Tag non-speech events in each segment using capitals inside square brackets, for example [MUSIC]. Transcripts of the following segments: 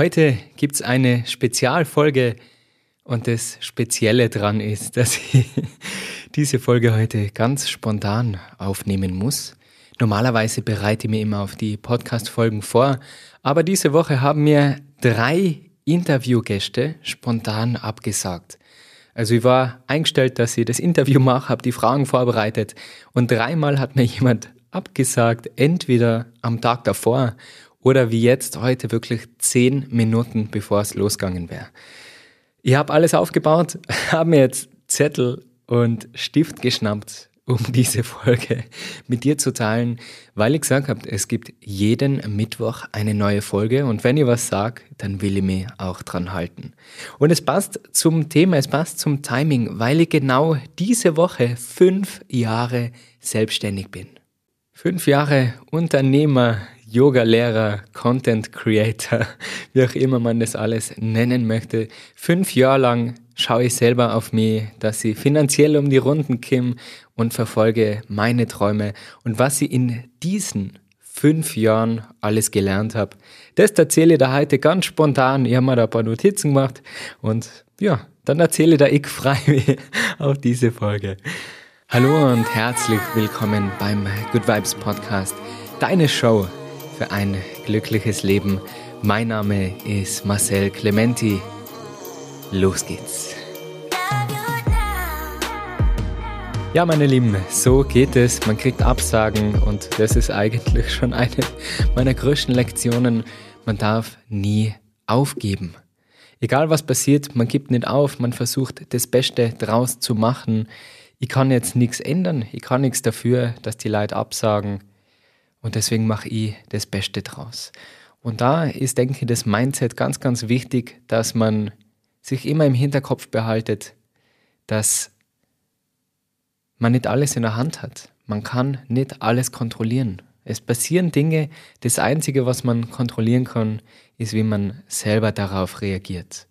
Heute gibt es eine Spezialfolge und das Spezielle dran ist, [LAUGHS] dass ich diese Folge heute ganz spontan aufnehmen muss. Normalerweise bereite ich mir immer auf die Podcast-Folgen vor, aber diese Woche haben mir drei Interviewgäste spontan abgesagt. Also ich war eingestellt, dass ich das Interview mache, habe die Fragen vorbereitet und dreimal hat mir jemand abgesagt, entweder am Tag davor oder wie jetzt heute wirklich zehn Minuten bevor es losgegangen wäre. Ich habe alles aufgebaut, [LAUGHS] habe mir jetzt Zettel und Stift geschnappt um [LAUGHS] diese Folge mit dir zu teilen, weil ich gesagt habe, es gibt jeden Mittwoch eine neue Folge und wenn ich was sage, dann will ich mich auch dran halten. Und es passt zum Thema, es passt zum Timing, weil ich genau diese Woche fünf Jahre selbstständig bin. Fünf Jahre Unternehmer, Yoga-Lehrer, Content Creator, [LAUGHS] wie auch immer man das alles nennen möchte. Fünf Jahre lang schaue ich selber auf mich, dass ich finanziell um die Runden komme und verfolge meine Träume und was ich in diesen fünf Jahren alles gelernt habe. Das erzähle ich da heute ganz spontan. Ich habe mir da ein paar Notizen gemacht und ja, dann erzähle ich da ich frei [LAUGHS] auf diese Folge. Hallo und herzlich willkommen beim Good Vibes Podcast, deine Show für ein glückliches Leben. Mein Name ist Marcel Clementi. Los geht's. Ja, meine Lieben, so geht es. Man kriegt Absagen und das ist eigentlich [LAUGHS] schon eine meiner größten Lektionen. Man darf nie aufgeben. Egal was passiert, man gibt nicht auf, man versucht das Beste draus zu machen. Ich kann jetzt nichts ändern, ich kann nichts dafür, dass die Leute absagen und deswegen mache ich das Beste draus. Und da ist, denke ich, das Mindset ganz, ganz wichtig, dass man sich immer im Hinterkopf behaltet, dass man nicht alles in der Hand hat. Man kann nicht alles kontrollieren. Es passieren Dinge, das Einzige, was man kontrollieren kann, ist, wie man selber darauf reagiert.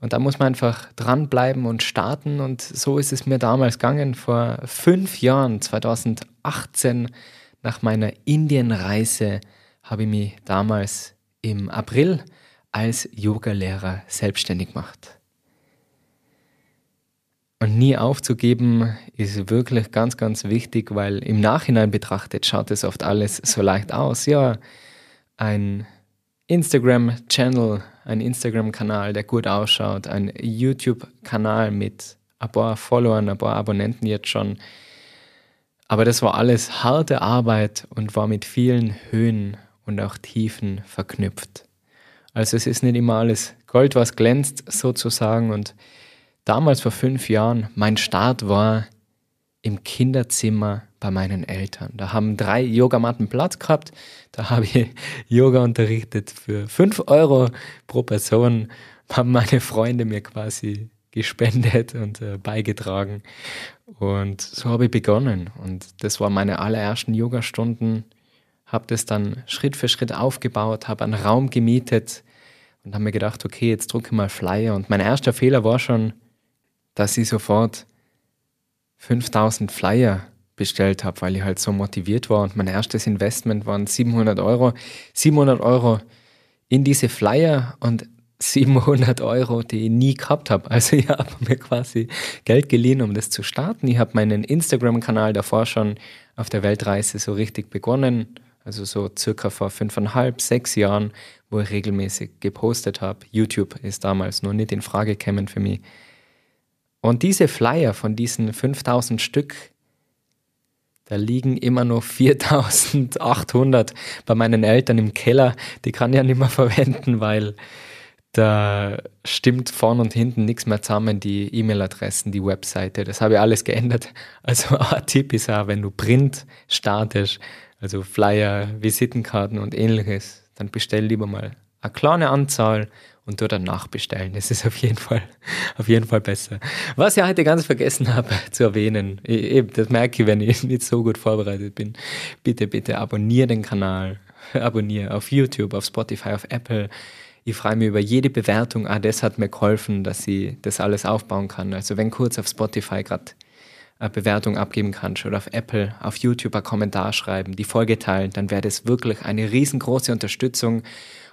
Und da muss man einfach dranbleiben und starten. Und so ist es mir damals gegangen, vor fünf Jahren, 2018, nach meiner Indienreise, habe ich mich damals im April als Yogalehrer selbstständig gemacht. Und nie aufzugeben ist wirklich ganz, ganz wichtig, weil im Nachhinein betrachtet schaut es oft alles so leicht aus. Ja, ein Instagram-Channel, ein Instagram-Kanal, der gut ausschaut, ein YouTube-Kanal mit ein paar Followern, ein paar Abonnenten jetzt schon. Aber das war alles harte Arbeit und war mit vielen Höhen und auch Tiefen verknüpft. Also es ist nicht immer alles Gold, was glänzt sozusagen und damals vor fünf Jahren, mein Start war im Kinderzimmer bei meinen Eltern. Da haben drei Yogamatten Platz gehabt. Da habe ich [LAUGHS] Yoga unterrichtet für fünf Euro pro Person. Haben meine Freunde mir quasi gespendet und äh, beigetragen. Und so habe ich begonnen. Und das waren meine allerersten Yogastunden. Habe das dann Schritt für Schritt aufgebaut, habe einen Raum gemietet und habe mir gedacht, okay, jetzt drucke mal Flyer. Und mein erster Fehler war schon, dass ich sofort 5000 Flyer bestellt habe, weil ich halt so motiviert war und mein erstes Investment waren 700 Euro. 700 Euro in diese Flyer und 700 Euro, die ich nie gehabt habe. Also ich habe mir quasi Geld geliehen, um das zu starten. Ich habe meinen Instagram-Kanal davor schon auf der Weltreise so richtig begonnen. Also so circa vor fünfeinhalb, sechs Jahren, wo ich regelmäßig gepostet habe. YouTube ist damals noch nicht in Frage gekommen für mich. Und diese Flyer von diesen 5000 Stück, da liegen immer noch 4800 bei meinen Eltern im Keller. Die kann ich ja nicht mehr [LAUGHS] verwenden, weil da stimmt vorn und hinten nichts mehr zusammen, die E-Mail-Adressen, die Webseite. Das habe ich alles geändert. [LAUGHS] Also Tipp ist auch, wenn du Print startest, also Flyer, Visitenkarten und ähnliches, dann bestell lieber mal eine kleine Anzahl und dort dann nachbestellen. Das ist auf jeden Fall, [LAUGHS] auf jeden Fall besser. Was ich heute ganz vergessen habe [LAUGHS] zu erwähnen, eben, das merke ich, wenn ich nicht so gut vorbereitet bin. Bitte, bitte abonniere den Kanal. Abonniere auf YouTube, auf Spotify, auf Apple. Ich freue mich über jede Bewertung. Ah, das hat mir geholfen, dass ich das alles aufbauen kann. Also wenn kurz auf Spotify gerade eine Bewertung abgeben kannst oder auf Apple, auf YouTube einen Kommentar schreiben, die Folge teilen, dann wäre das wirklich eine riesengroße Unterstützung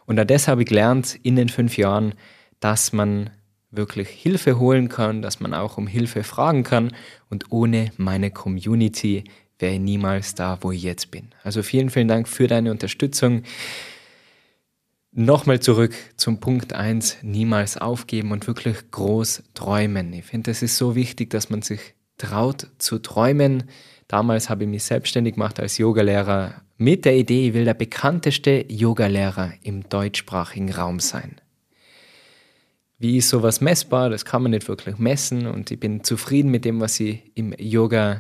Und auch das habe ich gelernt in den fünf Jahren, dass man wirklich Hilfe holen kann, dass man auch um Hilfe fragen kann. Und ohne meine Community wäre ich niemals da, wo ich jetzt bin. Also vielen, vielen Dank für deine Unterstützung. Nochmal zurück zum Punkt 1, niemals aufgeben und wirklich groß träumen. Ich finde, es ist so wichtig, dass man sich traut zu träumen. Damals habe ich mich selbstständig gemacht als Yogalehrer mit der Idee, ich will der bekannteste Yogalehrer im deutschsprachigen Raum sein. Wie ist sowas messbar? Das kann man nicht wirklich messen und ich bin zufrieden mit dem, was ich im Yoga,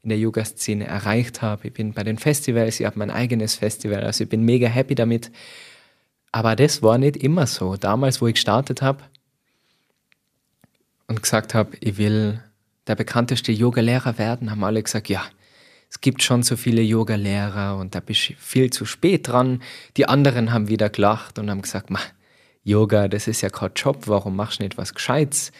in der Yoga-Szene erreicht habe. Ich bin bei den Festivals, ich habe mein eigenes Festival, also ich bin mega happy damit. Aber das war nicht immer so. Damals, wo ich gestartet habe und gesagt habe, ich will der bekannteste Yoga-Lehrer werden, haben alle gesagt, ja, es gibt schon so viele Yoga-Lehrer und da bist du viel zu spät dran. Die anderen haben wieder gelacht und haben gesagt, Yoga, das ist ja kein Job, warum machst du nicht was Gescheites?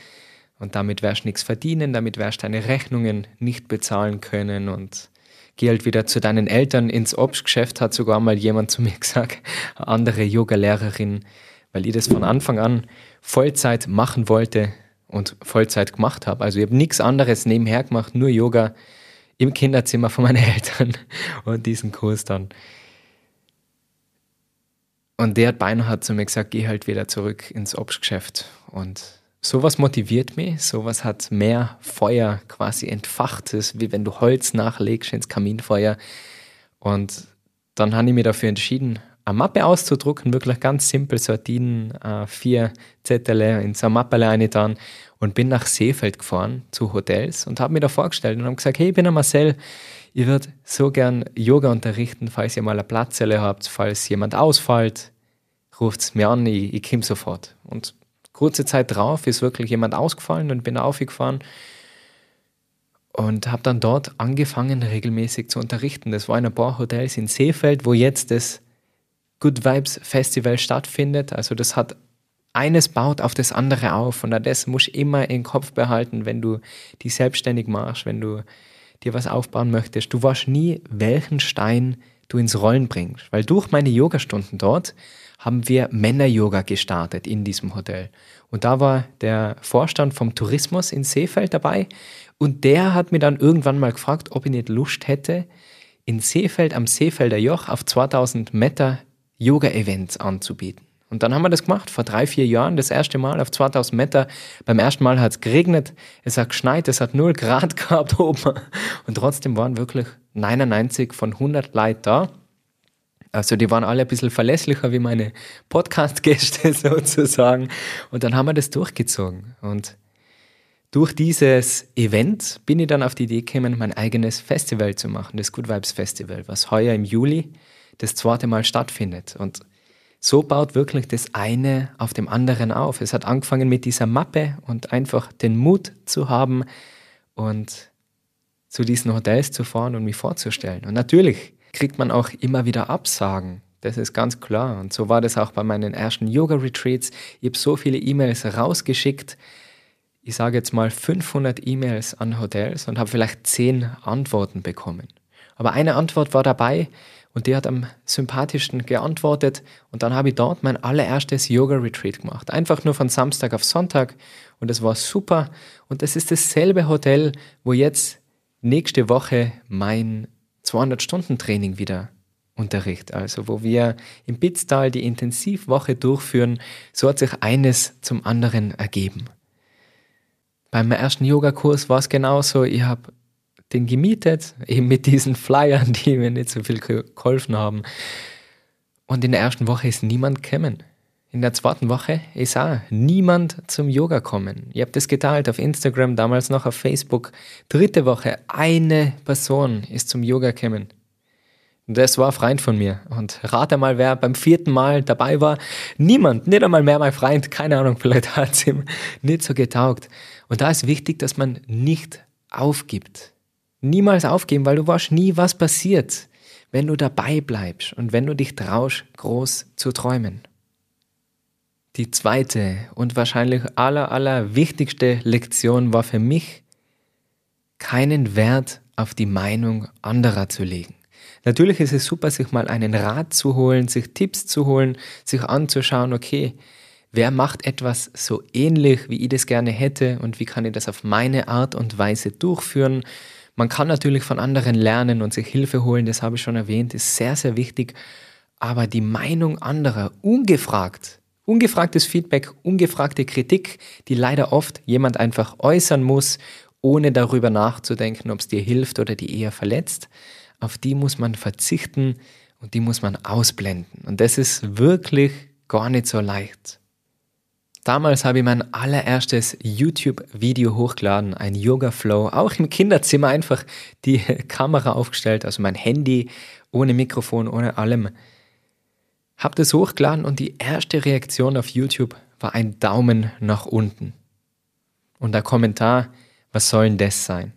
Und damit wirst du nichts verdienen, damit wirst du deine Rechnungen nicht bezahlen können und geh halt wieder zu deinen Eltern ins Obstgeschäft, hat sogar mal jemand zu mir [LAUGHS] gesagt, eine andere Yoga-Lehrerin, weil ich das von Anfang an Vollzeit machen wollte und Vollzeit gemacht habe. Also ich habe nichts anderes nebenher gemacht, nur Yoga im Kinderzimmer von meinen [LAUGHS] Eltern und diesen Kurs dann. Und der hat zu mir gesagt, geh halt wieder zurück ins Obstgeschäft. Und sowas motiviert mich, sowas hat mehr Feuer quasi entfachtes, wie wenn du Holz nachlegst ins Kaminfeuer. Und dann habe ich mich dafür entschieden, eine Mappe auszudrucken, wirklich ganz simpel, so DIN äh, vier Zettel in so eine Mappe reingetan und bin nach Seefeld gefahren zu Hotels und habe mir da vorgestellt und habe gesagt, hey, ich bin der Marcel, ich würde so gern Yoga unterrichten, falls ihr mal eine Platzelle habt, falls jemand ausfällt, ruft es mir an, ich, ich komme sofort. Und kurze Zeit drauf ist wirklich jemand ausgefallen und bin aufgefahren und habe dann dort angefangen, regelmäßig zu unterrichten. Das war in ein paar Hotels in Seefeld, wo jetzt das Good Vibes Festival stattfindet. Also das hat eines baut auf das andere auf und das musst du immer im Kopf behalten, wenn du dich selbstständig machst, wenn du dir was aufbauen möchtest. Du weißt nie, welchen Stein du ins Rollen bringst, weil durch meine Yogastunden dort haben wir Männer-Yoga gestartet in diesem Hotel. Und da war der Vorstand vom Tourismus in Seefeld dabei und der hat mir dann irgendwann mal gefragt, ob ich nicht Lust hätte, in Seefeld am Seefelder Joch auf 2000 Meter Yoga-Events anzubieten. Und dann haben wir das gemacht, vor drei, vier Jahren, das erste Mal auf 2000 Meter. Beim ersten Mal hat es geregnet, es hat geschneit, es hat 0 Grad [LAUGHS] gehabt oben. Und trotzdem waren wirklich 99 von 100 Leute da. Also die waren alle ein bisschen verlässlicher wie meine Podcast-Gäste [LAUGHS] sozusagen. Und dann haben wir das durchgezogen. Und durch dieses Event bin ich dann auf die Idee gekommen, mein eigenes Festival zu machen, das Good Vibes Festival, was heuer im Juli das zweite Mal stattfindet. Und so baut wirklich das eine auf dem anderen auf. Es hat angefangen mit dieser Mappe und einfach den Mut zu haben und zu diesen Hotels zu fahren und mich vorzustellen. Und natürlich kriegt man auch immer wieder Absagen. Das ist ganz klar. Und so war das auch bei meinen ersten Yoga-Retreats. Ich habe so viele E-Mails rausgeschickt. Ich sage jetzt mal 500 E-Mails an Hotels und habe vielleicht 10 Antworten bekommen. Aber eine Antwort war dabei, und die hat am sympathischsten geantwortet. Und dann habe ich dort mein allererstes Yoga-Retreat gemacht. Einfach nur von Samstag auf Sonntag. Und es war super. Und das ist dasselbe Hotel, wo jetzt nächste Woche mein 200-Stunden-Training wieder unterricht. Also wo wir im Bitztal die Intensivwoche durchführen. So hat sich eines zum anderen ergeben. Beim ersten Yogakurs war es genauso. Ich habe den gemietet, eben mit diesen Flyern, [LAUGHS] die mir nicht so viel geholfen haben. Und in der ersten Woche ist niemand gekommen. In der zweiten Woche ist auch niemand zum Yoga kommen. Ich habe das geteilt auf Instagram, damals noch auf Facebook. Dritte Woche, eine Person ist zum Yoga gekommen. Das war ein Freund von mir. Und rate mal, wer beim vierten Mal dabei war. Niemand, nicht einmal mehr mein Freund. Keine Ahnung, vielleicht [LAUGHS] hat es ihm nicht so getaugt. Und da ist wichtig, dass man nicht aufgibt. Niemals aufgeben, weil du weißt nie, was passiert, wenn du dabei bleibst und wenn du dich traust, groß zu träumen. Die zweite und wahrscheinlich aller, aller wichtigste Lektion war für mich, keinen Wert auf die Meinung anderer zu legen. Natürlich ist es super, sich mal einen Rat zu holen, sich Tipps zu holen, sich anzuschauen, okay, wer macht etwas so ähnlich, wie ich das gerne hätte und wie kann ich das auf meine Art und Weise durchführen. Man kann natürlich von anderen lernen und sich Hilfe holen, das habe ich schon erwähnt, ist sehr, sehr wichtig. Aber die Meinung anderer, ungefragt, ungefragtes Feedback, ungefragte Kritik, die leider oft jemand einfach äußern muss, ohne darüber nachzudenken, ob es dir hilft oder die eher verletzt, auf die muss man verzichten und die muss man ausblenden. Und das ist wirklich gar nicht so leicht. Damals habe ich mein allererstes YouTube-Video hochgeladen, ein Yoga Flow, auch im Kinderzimmer einfach die [LAUGHS] Kamera aufgestellt, also mein Handy ohne Mikrofon, ohne allem. Hab das hochgeladen und die erste Reaktion auf YouTube war ein Daumen nach unten. Und der Kommentar, was soll denn das sein?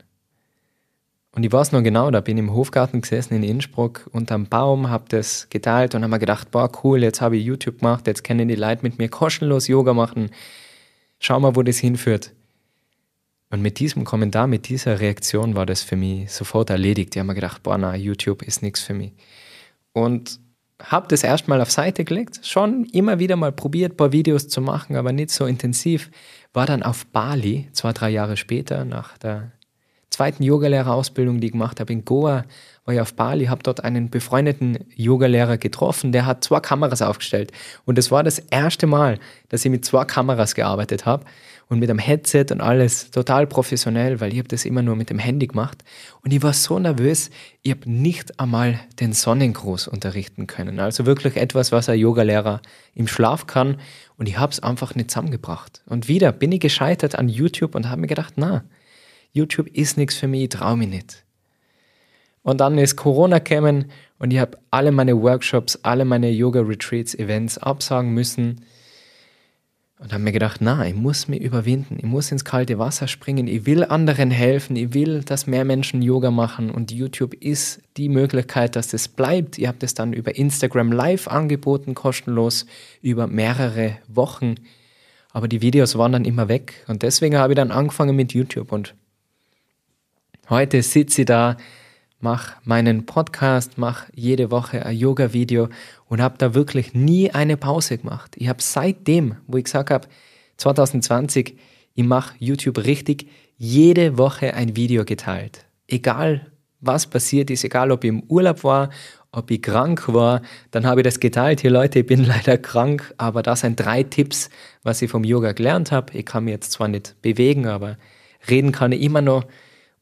Und ich weiß noch genau, da bin ich im Hofgarten gesessen in Innsbruck unterm Baum, hab das geteilt und habe mir gedacht, boah, cool, jetzt habe ich YouTube gemacht, jetzt können die Leute mit mir kostenlos Yoga machen. Schau mal, wo das hinführt. Und mit diesem Kommentar, mit dieser Reaktion war das für mich sofort erledigt. Ich habe mir gedacht, boah, na, YouTube ist nichts für mich. Und habe das erstmal auf Seite gelegt, schon immer wieder mal probiert, ein paar Videos zu machen, aber nicht so intensiv. War dann auf Bali, zwei, drei Jahre später, nach der zweiten Yogalehrerausbildung, die ich gemacht habe in Goa, war ich auf Bali, habe dort einen befreundeten Yogalehrer getroffen, der hat zwei Kameras aufgestellt. Und das war das erste Mal, dass ich mit zwei Kameras gearbeitet habe und mit einem Headset und alles total professionell, weil ich habe das immer nur mit dem Handy gemacht. Und ich war so nervös, ich habe nicht einmal den Sonnengruß unterrichten können. Also wirklich etwas, was ein Yogalehrer im Schlaf kann. Und ich habe es einfach nicht zusammengebracht. Und wieder bin ich gescheitert an YouTube und habe mir gedacht, na, YouTube ist nichts für mich, ich traue mich nicht. Und dann ist Corona gekommen und ich habe alle meine Workshops, alle meine Yoga-Retreats, Events absagen müssen. Und habe mir gedacht, na, ich muss mich überwinden, ich muss ins kalte Wasser springen, ich will anderen helfen, ich will, dass mehr Menschen Yoga machen. Und YouTube ist die Möglichkeit, dass das bleibt. Ihr habt es dann über Instagram Live angeboten, kostenlos, über mehrere Wochen. Aber die Videos waren dann immer weg. Und deswegen habe ich dann angefangen mit YouTube. Und Heute sitze ich da, mache meinen Podcast, mache jede Woche ein Yoga-Video und habe da wirklich nie eine Pause gemacht. Ich habe seitdem, wo ich gesagt habe, 2020, ich mache YouTube richtig, jede Woche ein Video geteilt. Egal was passiert ist, egal ob ich im Urlaub war, ob ich krank war, dann habe ich das geteilt. Hier Leute, ich bin [LAUGHS] leider krank, aber das sind drei Tipps, was ich vom Yoga gelernt habe. Ich kann mich jetzt zwar nicht bewegen, aber reden kann ich immer noch.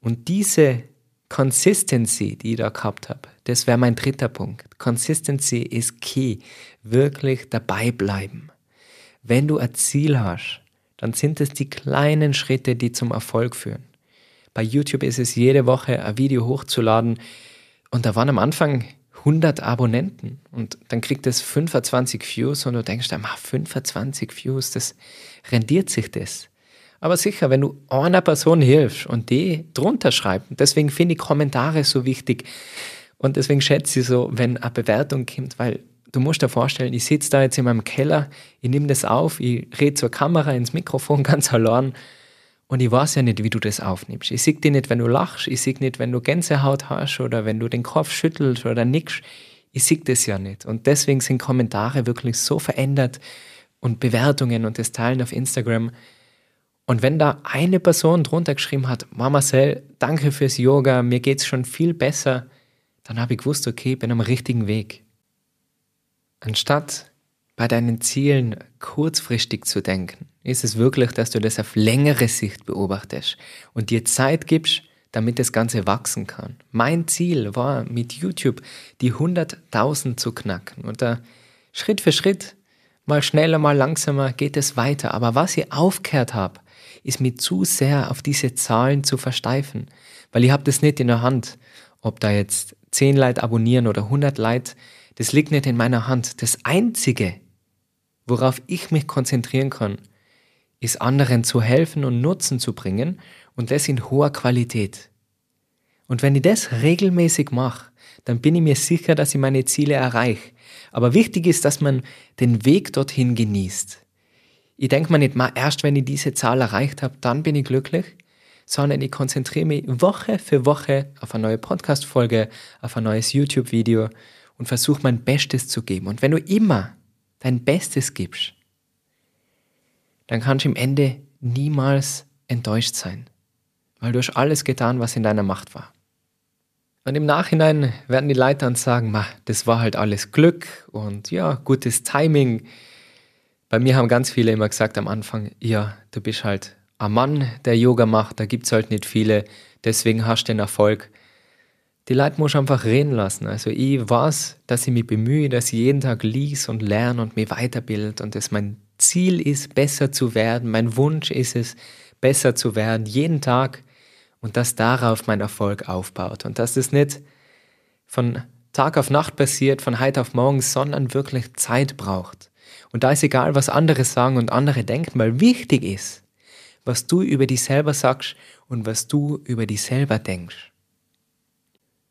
Und diese Consistency, die ich da gehabt habe, das wäre mein dritter Punkt. Consistency ist key. Wirklich dabei bleiben. Wenn du ein Ziel hast, dann sind es die kleinen Schritte, die zum Erfolg führen. Bei YouTube ist es jede Woche ein Video hochzuladen und da waren am Anfang 100 Abonnenten und dann kriegt es 25 Views und du denkst, 25 Views, das rendiert sich das. Aber sicher, wenn du einer Person hilfst und die drunter schreibt, deswegen finde ich Kommentare so wichtig und deswegen schätze ich so, wenn eine Bewertung kommt, weil du musst dir vorstellen, ich sitze da jetzt in meinem Keller, ich nehme das auf, ich rede zur Kamera ins Mikrofon [LAUGHS] ganz allein und ich weiß ja nicht, wie du das aufnimmst. Ich sehe dich nicht, wenn du lachst, ich sehe nicht, wenn du Gänsehaut hast oder wenn du den Kopf schüttelst oder nickst. Ich sehe das ja nicht. Und deswegen sind Kommentare wirklich so verändert und Bewertungen und das Teilen auf Instagram und wenn da eine Person drunter geschrieben hat, Marcel, danke fürs Yoga, mir geht's schon viel besser, dann habe ich gewusst, okay, ich bin am richtigen Weg. Anstatt bei deinen Zielen kurzfristig zu denken, ist es wirklich, dass du das auf längere Sicht beobachtest und dir Zeit gibst, damit das Ganze wachsen kann. Mein Ziel war mit YouTube die 100.000 zu knacken und da Schritt für Schritt, mal schneller, mal langsamer geht es weiter. Aber was ich aufgehört habe, ist mir zu sehr auf diese Zahlen zu versteifen, weil ich habe das nicht in der Hand, ob da jetzt 10 Leute abonnieren oder 100 Leute, das liegt nicht in meiner Hand. Das Einzige, worauf ich mich konzentrieren kann, ist anderen zu helfen und Nutzen zu bringen und das in hoher Qualität. Und wenn ich das regelmäßig mache, dann bin ich mir sicher, dass ich meine Ziele erreiche. Aber wichtig ist, dass man den Weg dorthin genießt. Ich denke mir nicht erst wenn ich diese Zahl erreicht habe, dann bin ich glücklich, sondern ich konzentriere mich Woche für Woche auf eine neue Podcast-Folge, auf ein neues YouTube-Video und versuche mein Bestes zu geben. Und wenn du immer dein Bestes gibst, dann kannst du im Ende niemals enttäuscht sein, weil du hast alles getan, was in deiner Macht war. Und im Nachhinein werden die Leute dann sagen, das war halt alles Glück und ja, gutes Timing. Bei mir haben ganz viele immer gesagt am Anfang, ja, du bist halt ein Mann, der Yoga macht, da gibt es halt nicht viele, deswegen hast du den Erfolg. Die Leute muss einfach reden lassen. Also ich weiß, dass ich mich bemühe, dass ich jeden Tag lies und lerne und mich weiterbild und dass mein Ziel ist, besser zu werden. Mein Wunsch ist es, besser zu werden, jeden Tag und dass darauf mein Erfolg aufbaut und dass es nicht von Tag auf Nacht passiert, von heute auf morgen, sondern wirklich Zeit braucht. Und da ist egal, was andere sagen und andere denken, weil wichtig ist, was du über dich selber sagst und was du über dich selber denkst.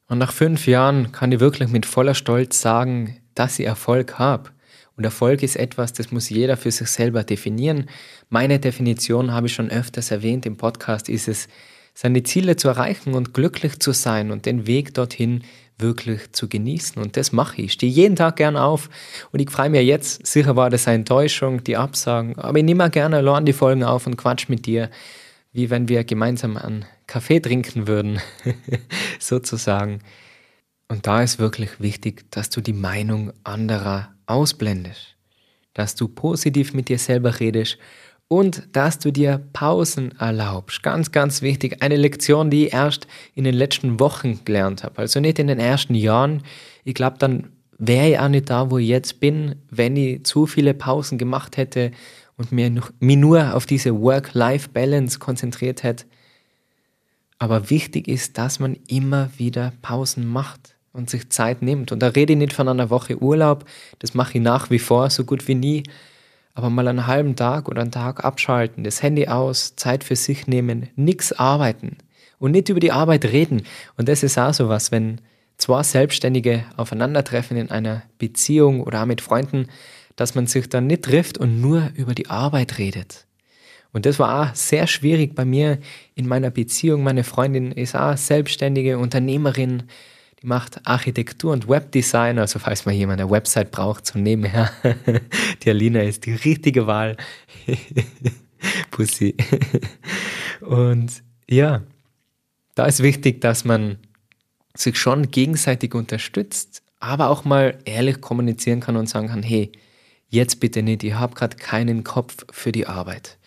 Und nach fünf Jahren kann ich wirklich mit voller Stolz sagen, dass ich Erfolg habe. Und Erfolg ist etwas, das muss jeder für sich selber definieren. Meine Definition habe ich schon öfters erwähnt im Podcast, ist es, seine Ziele zu erreichen und glücklich zu sein und den Weg dorthin wirklich zu genießen. Und das mache ich. Ich stehe jeden Tag gern auf und ich freue mich jetzt. Sicher war das eine Enttäuschung, die Absagen, aber ich nehme gerne allein die Folgen auf und quatsch mit dir, wie wenn wir gemeinsam einen Kaffee trinken würden, [LAUGHS] sozusagen. Und da ist wirklich wichtig, dass du die Meinung anderer ausblendest, dass du positiv mit dir selber redest und dass du dir Pausen erlaubst. Ganz, ganz wichtig. Eine Lektion, die ich erst in den letzten Wochen gelernt habe. Also nicht in den ersten Jahren. Ich glaube, dann wäre ich auch nicht da, wo ich jetzt bin, wenn ich zu viele Pausen gemacht hätte und mir mich nur auf diese Work-Life-Balance konzentriert hätte. Aber wichtig ist, dass man immer wieder Pausen macht und sich Zeit nimmt. Und da rede ich nicht von einer Woche Urlaub, das mache ich nach wie vor so gut wie nie, aber mal einen halben Tag oder einen Tag abschalten, das Handy aus, Zeit für sich nehmen, nichts arbeiten und nicht über die Arbeit reden. Und das ist auch so was, wenn zwei Selbstständige aufeinandertreffen in einer Beziehung oder auch mit Freunden, dass man sich dann nicht trifft und nur über die Arbeit redet. Und das war auch sehr schwierig bei mir in meiner Beziehung. Meine Freundin ist auch selbstständige Unternehmerin, die macht Architektur und Webdesign, also falls mal jemand eine Website braucht, so nebenher, [LAUGHS] die Alina ist die richtige Wahl. [LAUGHS] Pussy. und ja, da ist wichtig, dass man sich schon gegenseitig unterstützt, aber auch mal ehrlich kommunizieren kann und sagen kann, hey, jetzt bitte nicht, ich habe gerade keinen Kopf für die Arbeit.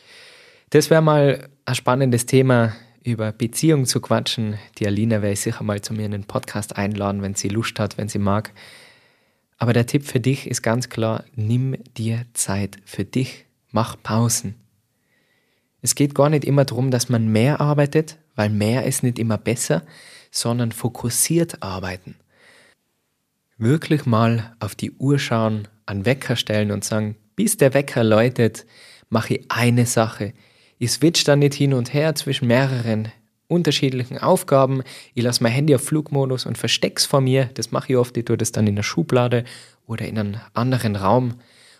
Das wäre mal ein spannendes Thema über Beziehungen zu quatschen. Die Alina werde ich sicher mal zu mir in den Podcast einladen, wenn sie Lust hat, wenn sie mag. Aber der Tipp für dich ist ganz klar, nimm dir Zeit für dich, mach Pausen. Es geht gar nicht immer darum, dass man mehr arbeitet, weil mehr ist nicht immer besser, sondern fokussiert arbeiten. Wirklich mal auf die Uhr schauen, an Wecker stellen und sagen, bis der Wecker läutet, mache ich eine Sache, ich switch dann nicht hin und her zwischen mehreren unterschiedlichen Aufgaben. Ich lasse mein Handy auf Flugmodus und versteck's vor mir. Das mache ich oft. Ich tue das dann in der Schublade oder in einem anderen Raum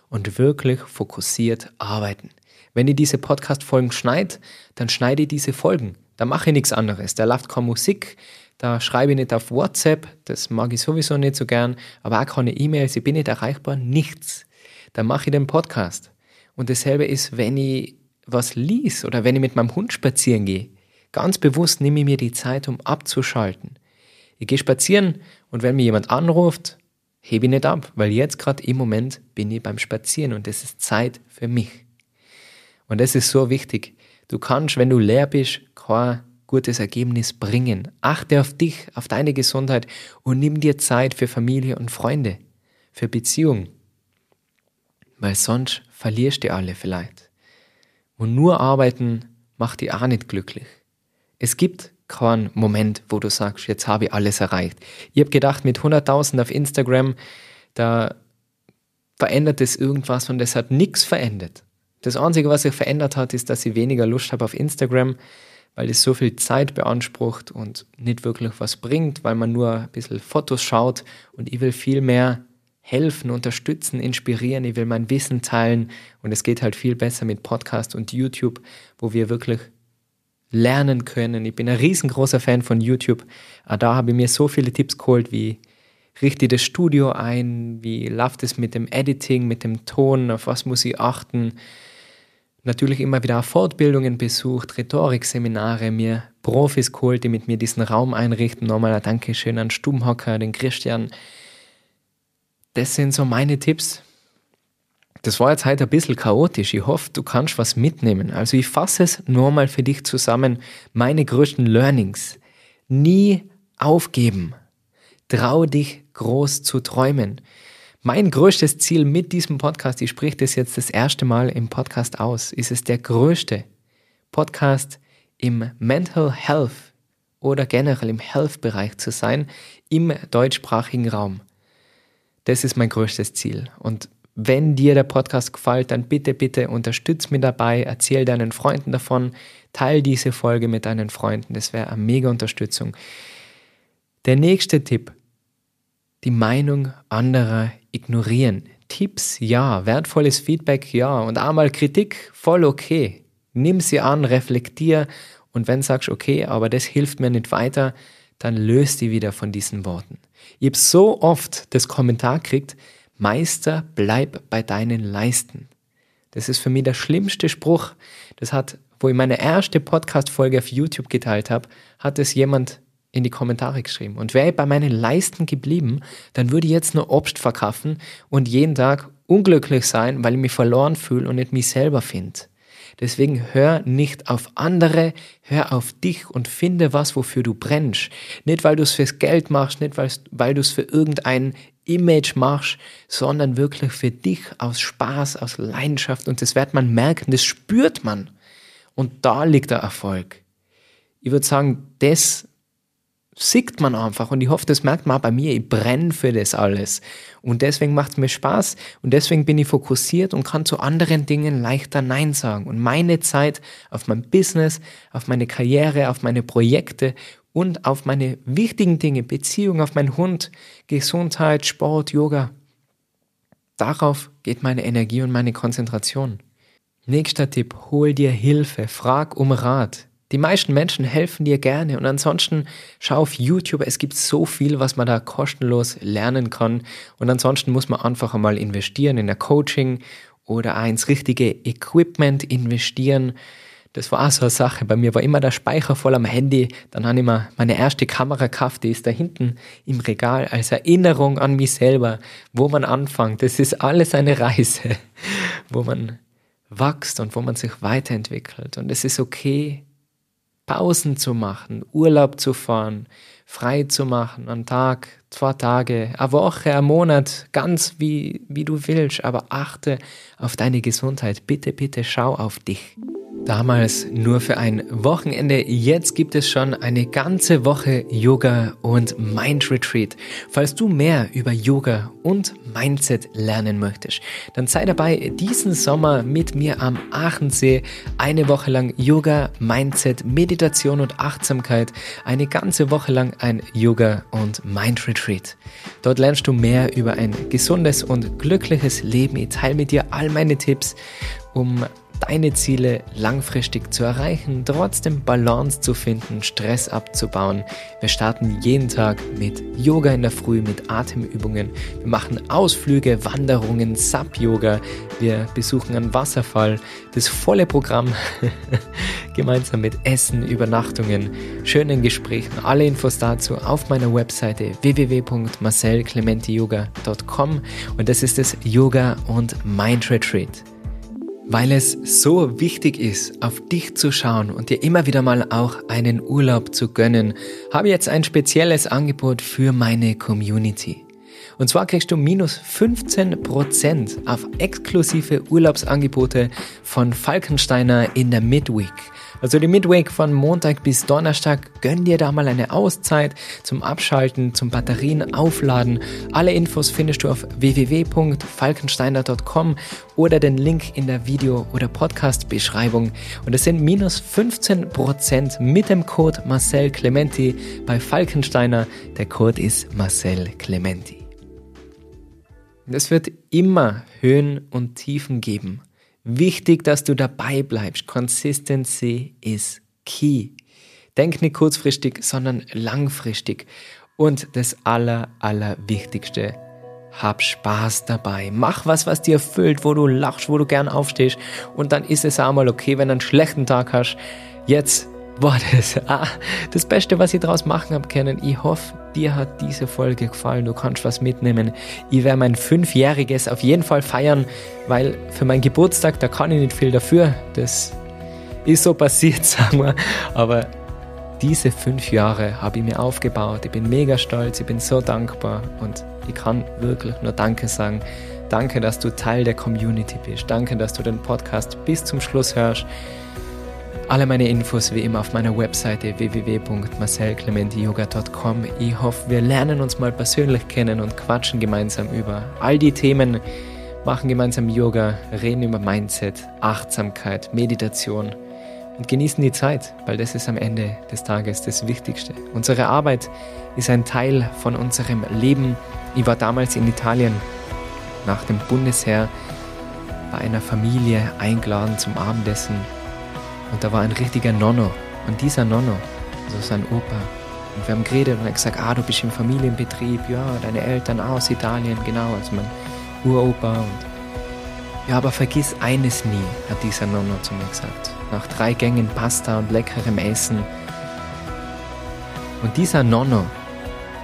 und wirklich fokussiert arbeiten. Wenn ich diese Podcast-Folgen schneide, dann schneide ich diese Folgen. Da mache ich nichts anderes. Da läuft keine Musik, da schreibe ich nicht auf WhatsApp, das mag ich sowieso nicht so gern, aber auch keine E-Mails, ich bin nicht erreichbar, nichts. Da mache ich den Podcast. Und dasselbe ist, wenn ich was lies oder wenn ich mit meinem Hund spazieren gehe, ganz bewusst nehme ich mir die Zeit, um abzuschalten. Ich gehe spazieren und wenn mir jemand anruft, hebe ich nicht ab, weil jetzt gerade im Moment bin ich beim Spazieren und es ist Zeit für mich. Und das ist so wichtig. Du kannst, wenn du leer bist, kein gutes Ergebnis bringen. Achte auf dich, auf deine Gesundheit und nimm dir Zeit für Familie und Freunde, für Beziehungen. Weil sonst verlierst du alle vielleicht. Und nur arbeiten macht dich auch nicht glücklich. Es gibt keinen Moment, wo du sagst, jetzt habe ich alles erreicht. Ich habe gedacht, mit 100.000 auf Instagram, da verändert es irgendwas und es hat nichts verändert. Das Einzige, was sich verändert hat, ist, dass ich weniger Lust habe auf Instagram, weil es so viel Zeit beansprucht und nicht wirklich was bringt, weil man nur ein bisschen Fotos schaut und ich will viel mehr helfen, unterstützen, inspirieren, ich will mein Wissen teilen und es geht halt viel besser mit Podcast und YouTube, wo wir wirklich lernen können. Ich bin ein riesengroßer Fan von YouTube. Ah, da habe ich mir so viele Tipps geholt, wie richte das Studio ein, wie läuft es mit dem Editing, mit dem Ton, auf was muss ich achten. Natürlich immer wieder Fortbildungen besucht, Rhetorikseminare, mir Profis geholt, die mit mir diesen Raum einrichten. Nochmal ein Dankeschön an Stubenhocker, den Christian. Das sind so meine Tipps. Das war jetzt heute ein bisschen chaotisch. Ich hoffe, du kannst was mitnehmen. Also ich fasse es nur mal für dich zusammen. Meine größten Learnings. Nie aufgeben. Trau dich groß zu träumen. Mein größtes Ziel mit diesem Podcast, ich spreche das jetzt das erste Mal im Podcast aus, ist es der größte Podcast im Mental Health oder generell im Health-Bereich zu sein, im deutschsprachigen Raum. Das ist mein größtes Ziel. Und wenn dir der Podcast gefällt, dann bitte, bitte unterstütz mich dabei, erzähl deinen Freunden davon, teil diese Folge mit deinen Freunden. Das wäre eine mega Unterstützung. Der nächste Tipp. Die Meinung anderer ignorieren. Tipps, ja. Wertvolles Feedback, ja. Und einmal Kritik, voll okay. Nimm sie an, reflektier. Und wenn sagst, okay, aber das hilft mir nicht weiter, dann löst die wieder von diesen Worten. Ich habe so oft das Kommentar gekriegt, Meister, bleib bei deinen Leisten. Das ist für mich der schlimmste Spruch. Das hat, wo ich meine erste Podcast-Folge auf YouTube geteilt habe, hat es jemand in die Kommentare geschrieben. Und wäre ich bei meinen Leisten geblieben, dann würde ich jetzt nur Obst verkaufen und jeden Tag unglücklich sein, weil ich mich verloren fühle und nicht mich selber finde. Deswegen hör nicht auf andere, hör auf dich und finde was, wofür du brennst. Nicht, weil du es fürs Geld machst, nicht, weil, du es für irgendein Image machst, sondern wirklich für dich aus Spaß, aus Leidenschaft. Und das wird man merken, das spürt man. Und da liegt der Erfolg. Ich würde sagen, das sieht man einfach und ich hoffe, das merkt man auch bei mir. Ich brenne für das alles. Und deswegen macht es mir Spaß und deswegen bin ich fokussiert und kann zu anderen Dingen leichter Nein sagen. Und meine Zeit auf mein Business, auf meine Karriere, auf meine Projekte und auf meine wichtigen Dinge, Beziehung, auf meinen Hund, Gesundheit, Sport, Yoga. Darauf geht meine Energie und meine Konzentration. Nächster Tipp, hol dir Hilfe, frag um Rat. Die meisten Menschen helfen dir gerne und ansonsten schau auf YouTube, es gibt so viel, was man da kostenlos lernen kann und ansonsten muss man einfach einmal investieren in der Coaching oder ins richtige Equipment investieren. Das war auch so eine Sache. Bei mir war immer der Speicher voll am Handy. Dann habe ich mir meine erste Kamera gekauft, die ist da hinten im Regal als Erinnerung an mich selber, wo man anfängt. Das ist alles eine Reise, [LAUGHS] wo man wächst und wo man sich weiterentwickelt. Und es ist okay, Pausen zu machen, Urlaub zu fahren, frei zu machen, einen Tag, zwei Tage, eine Woche, einen Monat, ganz wie, wie du willst, aber achte auf deine Gesundheit. Bitte, bitte schau auf dich. Damals nur für ein Wochenende, jetzt gibt es schon eine ganze Woche Yoga und Mind Retreat. Falls du mehr über Yoga und Mindset lernen möchtest, dann sei dabei diesen Sommer mit mir am Aachensee eine Woche lang Yoga, Mindset, Meditation und Achtsamkeit, eine ganze Woche lang ein Yoga und Mind Retreat. Dort lernst du mehr über ein gesundes und glückliches Leben. Ich teile mit dir all meine Tipps, um deine Ziele langfristig zu erreichen, trotzdem Balance zu finden, Stress abzubauen. Wir starten jeden Tag mit Yoga in der Früh, mit Atemübungen. Wir machen Ausflüge, Wanderungen, Sub-Yoga. Wir besuchen einen Wasserfall. Das volle Programm [LAUGHS] gemeinsam mit Essen, Übernachtungen, schönen Gesprächen. Alle Infos dazu auf meiner Webseite www.marcelclementiyoga.com und das ist das Yoga und Mind Retreat. Weil es so wichtig ist, auf dich zu schauen und dir immer wieder mal auch einen Urlaub zu gönnen, habe ich jetzt ein spezielles Angebot für meine Community. Und zwar kriegst du minus 15% auf exklusive Urlaubsangebote von Falkensteiner in der Midweek. Also die Midweek von Montag bis Donnerstag, gönn dir da mal eine Auszeit zum Abschalten, zum Batterien aufladen. Alle Infos findest du auf www.falkensteiner.com oder den Link in der Video- oder Podcast-Beschreibung. Und es sind minus 15% mit dem Code Marcel Clementi bei Falkensteiner. Der Code ist Marcel Clementi. Es wird immer Höhen und Tiefen geben. Wichtig, dass du dabei bleibst. Consistency is key. Denk nicht kurzfristig, sondern langfristig. Und das Aller, Allerwichtigste, hab Spaß dabei. Mach was, was dir erfüllt, wo du lachst, wo du gern aufstehst. Und dann ist es auch mal okay, wenn du einen schlechten Tag hast. Jetzt war das ah, das Beste, was ich daraus machen habe können. Ich hoffe, dir hat diese Folge gefallen. Du kannst was mitnehmen. Ich werde mein Fünfjähriges auf jeden Fall feiern, weil für meinen Geburtstag, da kann ich nicht viel dafür. Das ist so passiert, [LAUGHS] sagen wir. Aber diese fünf Jahre habe ich mir aufgebaut. Ich bin mega stolz, ich bin so dankbar und ich kann wirklich nur Danke sagen. Danke, dass du Teil der Community bist. Danke, dass du den Podcast bis zum Schluss hörst. Alle meine Infos wie immer auf meiner Webseite www.marcelclementiyoga.com. Ich hoffe, wir lernen uns mal persönlich kennen und quatschen gemeinsam über all die Themen, machen gemeinsam Yoga, reden über Mindset, Achtsamkeit, Meditation und genießen die Zeit, weil das ist am Ende des Tages das Wichtigste. Unsere Arbeit ist ein Teil von unserem Leben. Ich war damals in Italien nach dem Bundesheer bei einer Familie eingeladen zum Abendessen und da war ein richtiger Nonno. Und dieser Nonno, also sein Opa, und wir haben geredet und er hat gesagt, ah, du bist im Familienbetrieb, ja, deine Eltern aus Italien, genau, also mein Uropa und ja, aber vergiss eines nie, hat dieser Nonno zu mir gesagt. Nach drei Gängen Pasta und leckerem Essen. Und dieser Nonno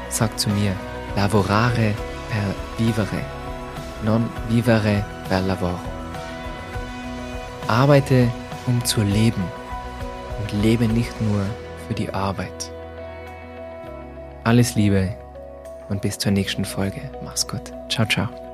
sagt zu mir, lavorare per vivere, non vivere per lavoro. Arbeite, um zu leben und lebe nicht nur für die Arbeit. Alles Liebe und bis zur nächsten Folge. Mach's gut. Ciao, ciao.